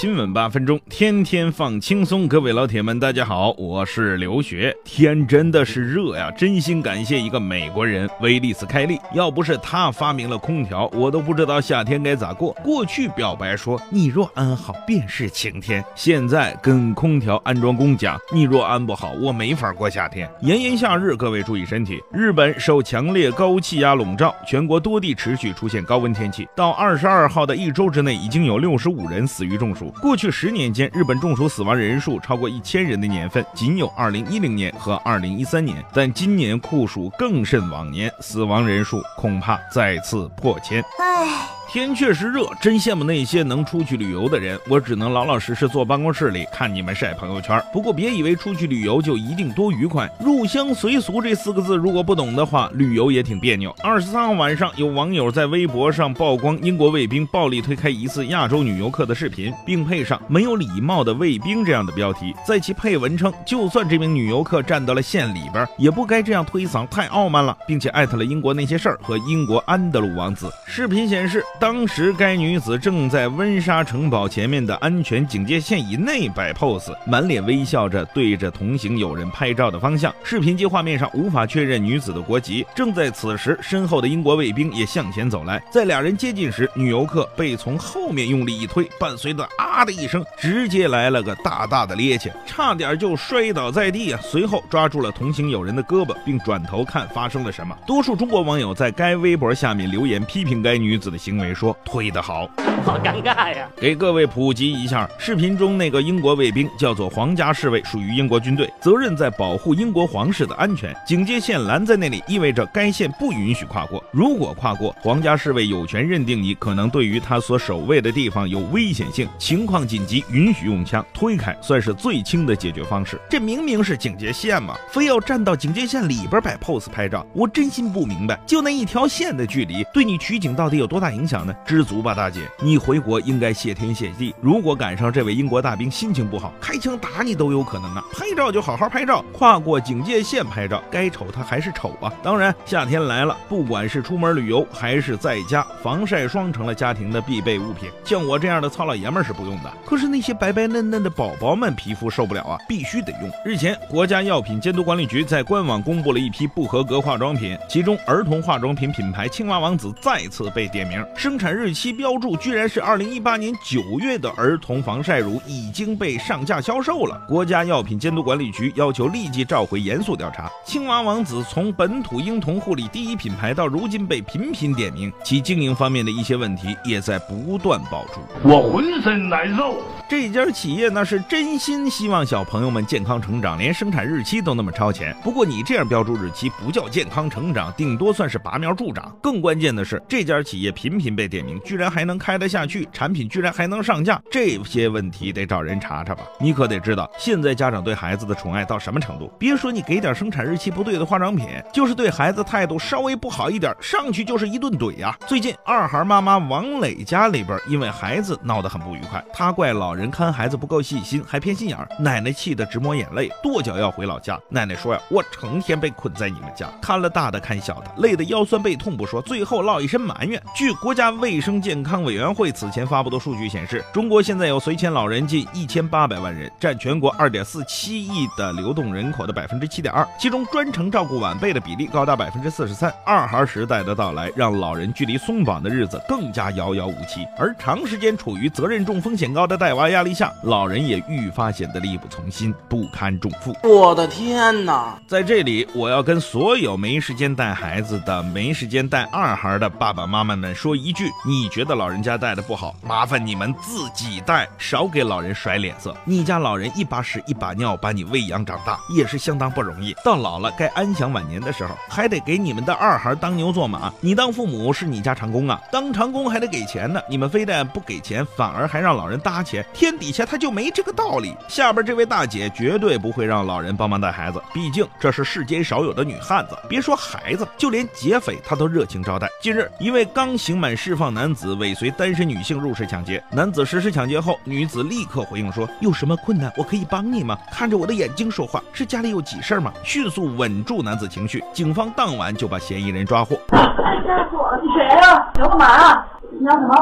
新闻八分钟，天天放轻松。各位老铁们，大家好，我是刘学。天真的是热呀，真心感谢一个美国人威利斯开利，要不是他发明了空调，我都不知道夏天该咋过。过去表白说你若安好便是晴天，现在跟空调安装工讲你若安不好，我没法过夏天。炎炎夏日，各位注意身体。日本受强烈高气压笼罩，全国多地持续出现高温天气。到二十二号的一周之内，已经有六十五人死于中暑。过去十年间，日本中暑死亡人数超过一千人的年份仅有二零一零年和二零一三年，但今年酷暑更甚往年，死亡人数恐怕再次破千。唉。天确实热，真羡慕那些能出去旅游的人。我只能老老实实坐办公室里看你们晒朋友圈。不过别以为出去旅游就一定多愉快。入乡随俗这四个字，如果不懂的话，旅游也挺别扭。二十三号晚上，有网友在微博上曝光英国卫兵暴力推开疑似亚洲女游客的视频，并配上“没有礼貌的卫兵”这样的标题，在其配文称，就算这名女游客站到了县里边，也不该这样推搡，太傲慢了，并且艾特了英国那些事儿和英国安德鲁王子。视频显示。当时，该女子正在温莎城堡前面的安全警戒线以内摆 pose，满脸微笑着对着同行友人拍照的方向。视频机画面上无法确认女子的国籍。正在此时，身后的英国卫兵也向前走来，在俩人接近时，女游客被从后面用力一推，伴随着啊的一声，直接来了个大大的趔趄，差点就摔倒在地啊！随后抓住了同行友人的胳膊，并转头看发生了什么。多数中国网友在该微博下面留言批评该女子的行为。说推得好，好尴尬呀！给各位普及一下，视频中那个英国卫兵叫做皇家侍卫，属于英国军队，责任在保护英国皇室的安全。警戒线拦在那里，意味着该线不允许跨过。如果跨过，皇家侍卫有权认定你可能对于他所守卫的地方有危险性，情况紧急，允许用枪推开，算是最轻的解决方式。这明明是警戒线嘛，非要站到警戒线里边摆 pose 拍照，我真心不明白，就那一条线的距离，对你取景到底有多大影响？知足吧，大姐，你回国应该谢天谢地。如果赶上这位英国大兵心情不好，开枪打你都有可能啊！拍照就好好拍照，跨过警戒线拍照，该丑他还是丑啊！当然，夏天来了，不管是出门旅游还是在家，防晒霜成了家庭的必备物品。像我这样的糙老爷们是不用的，可是那些白白嫩嫩的宝宝们皮肤受不了啊，必须得用。日前，国家药品监督管理局在官网公布了一批不合格化妆品，其中儿童化妆品品牌青蛙王子再次被点名。是生产日期标注居然是二零一八年九月的儿童防晒乳已经被上架销售了。国家药品监督管理局要求立即召回严肃调查。青蛙王子从本土婴童护理第一品牌到如今被频频点名，其经营方面的一些问题也在不断爆出。我浑身难受。这家企业那是真心希望小朋友们健康成长，连生产日期都那么超前。不过你这样标注日期不叫健康成长，顶多算是拔苗助长。更关键的是，这家企业频频被点名，居然还能开得下去，产品居然还能上架，这些问题得找人查查吧。你可得知道，现在家长对孩子的宠爱到什么程度？别说你给点生产日期不对的化妆品，就是对孩子态度稍微不好一点，上去就是一顿怼呀。最近二孩妈妈王磊家里边因为孩子闹得很不愉快，他怪老人。看孩子不够细心，还偏心眼儿，奶奶气得直抹眼泪，跺脚要回老家。奶奶说呀，我成天被困在你们家，看了大的看小的，累得腰酸背痛不说，最后落一身埋怨。据国家家卫生健康委员会此前发布的数据显示，中国现在有随迁老人近一千八百万人，占全国二点四七亿的流动人口的百分之七点二，其中专程照顾晚辈的比例高达百分之四十三。二孩时代的到来，让老人距离松绑的日子更加遥遥无期，而长时间处于责任重、风险高的带娃。压力下，老人也愈发显得力不从心，不堪重负。我的天哪！在这里，我要跟所有没时间带孩子的、没时间带二孩的爸爸妈妈们说一一句：你觉得老人家带的不好，麻烦你们自己带，少给老人甩脸色。你家老人一把屎一把尿把你喂养长大，也是相当不容易。到老了该安享晚年的时候，还得给你们的二孩当牛做马。你当父母是你家长工啊，当长工还得给钱呢。你们非但不给钱，反而还让老人搭钱。天底下他就没这个道理。下边这位大姐绝对不会让老人帮忙带孩子，毕竟这是世间少有的女汉子。别说孩子，就连劫匪她都热情招待。近日，一位刚刑满释放男子尾随单身女性入室抢劫，男子实施抢劫后，女子立刻回应说：“有什么困难，我可以帮你吗？看着我的眼睛说话，是家里有急事吗？”迅速稳住男子情绪，警方当晚就把嫌疑人抓获。哎，吓死我了！你谁呀？要干嘛啊？你要什么？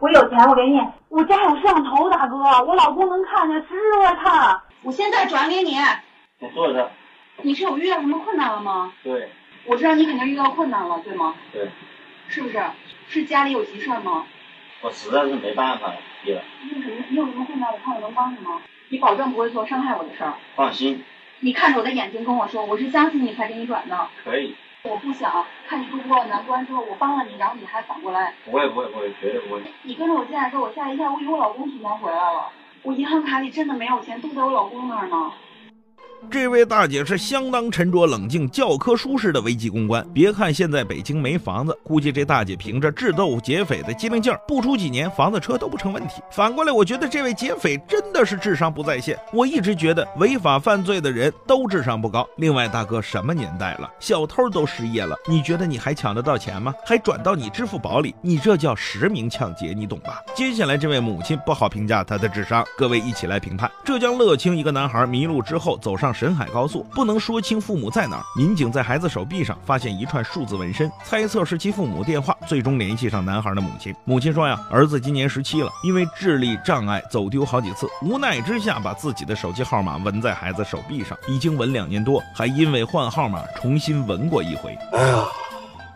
我有钱，我给你。我家有摄像头，大哥，我老公能看见，指着他。我现在转给你。你坐着。你是有遇到什么困难了吗？对。我知道你肯定遇到困难了，对吗？对。是不是？是家里有急事吗？我实在是没办法了，爹。你有什么？你有什么困难？我看我能帮你吗？你保证不会做伤害我的事儿。放心。你看着我的眼睛跟我说，我是相信你才给你转的。可以。我不想看你度过难关之后，我帮了你，然后你还反过来。不会不会不会，绝对不会。你跟着我进来之后，我吓一跳，我以为我老公提前回来了。我银行卡里真的没有钱，都在我老公那儿呢。这位大姐是相当沉着冷静、教科书式的危机公关。别看现在北京没房子，估计这大姐凭着智斗劫匪的机灵劲儿，不出几年房子车都不成问题。反过来，我觉得这位劫匪真的是智商不在线。我一直觉得违法犯罪的人都智商不高。另外，大哥，什么年代了，小偷都失业了，你觉得你还抢得到钱吗？还转到你支付宝里，你这叫实名抢劫，你懂吧？接下来，这位母亲不好评价她的智商，各位一起来评判。浙江乐清一个男孩迷路之后走上。上沈海高速不能说清父母在哪儿，民警在孩子手臂上发现一串数字纹身，猜测是其父母电话，最终联系上男孩的母亲。母亲说呀，儿子今年十七了，因为智力障碍走丢好几次，无奈之下把自己的手机号码纹在孩子手臂上，已经纹两年多，还因为换号码重新纹过一回。哎呀，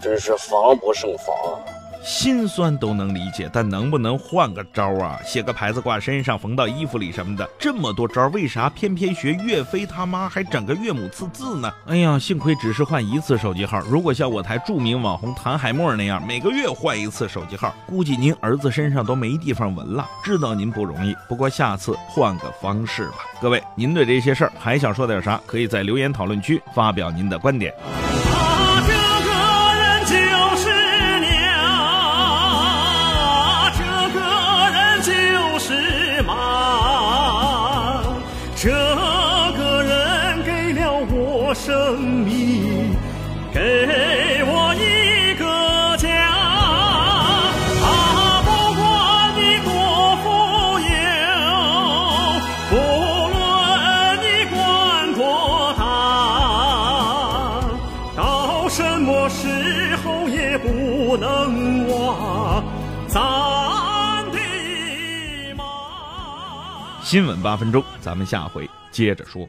真是防不胜防啊！心酸都能理解，但能不能换个招啊？写个牌子挂身上，缝到衣服里什么的，这么多招，为啥偏偏学岳飞他妈还整个岳母刺字呢？哎呀，幸亏只是换一次手机号，如果像我台著名网红谭海默那样，每个月换一次手机号，估计您儿子身上都没地方纹了。知道您不容易，不过下次换个方式吧。各位，您对这些事儿还想说点啥？可以在留言讨论区发表您的观点。生命给我一个家，他不管你多富有，不论你官多大，到什么时候也不能忘咱的妈。新闻八分钟，咱们下回接着说。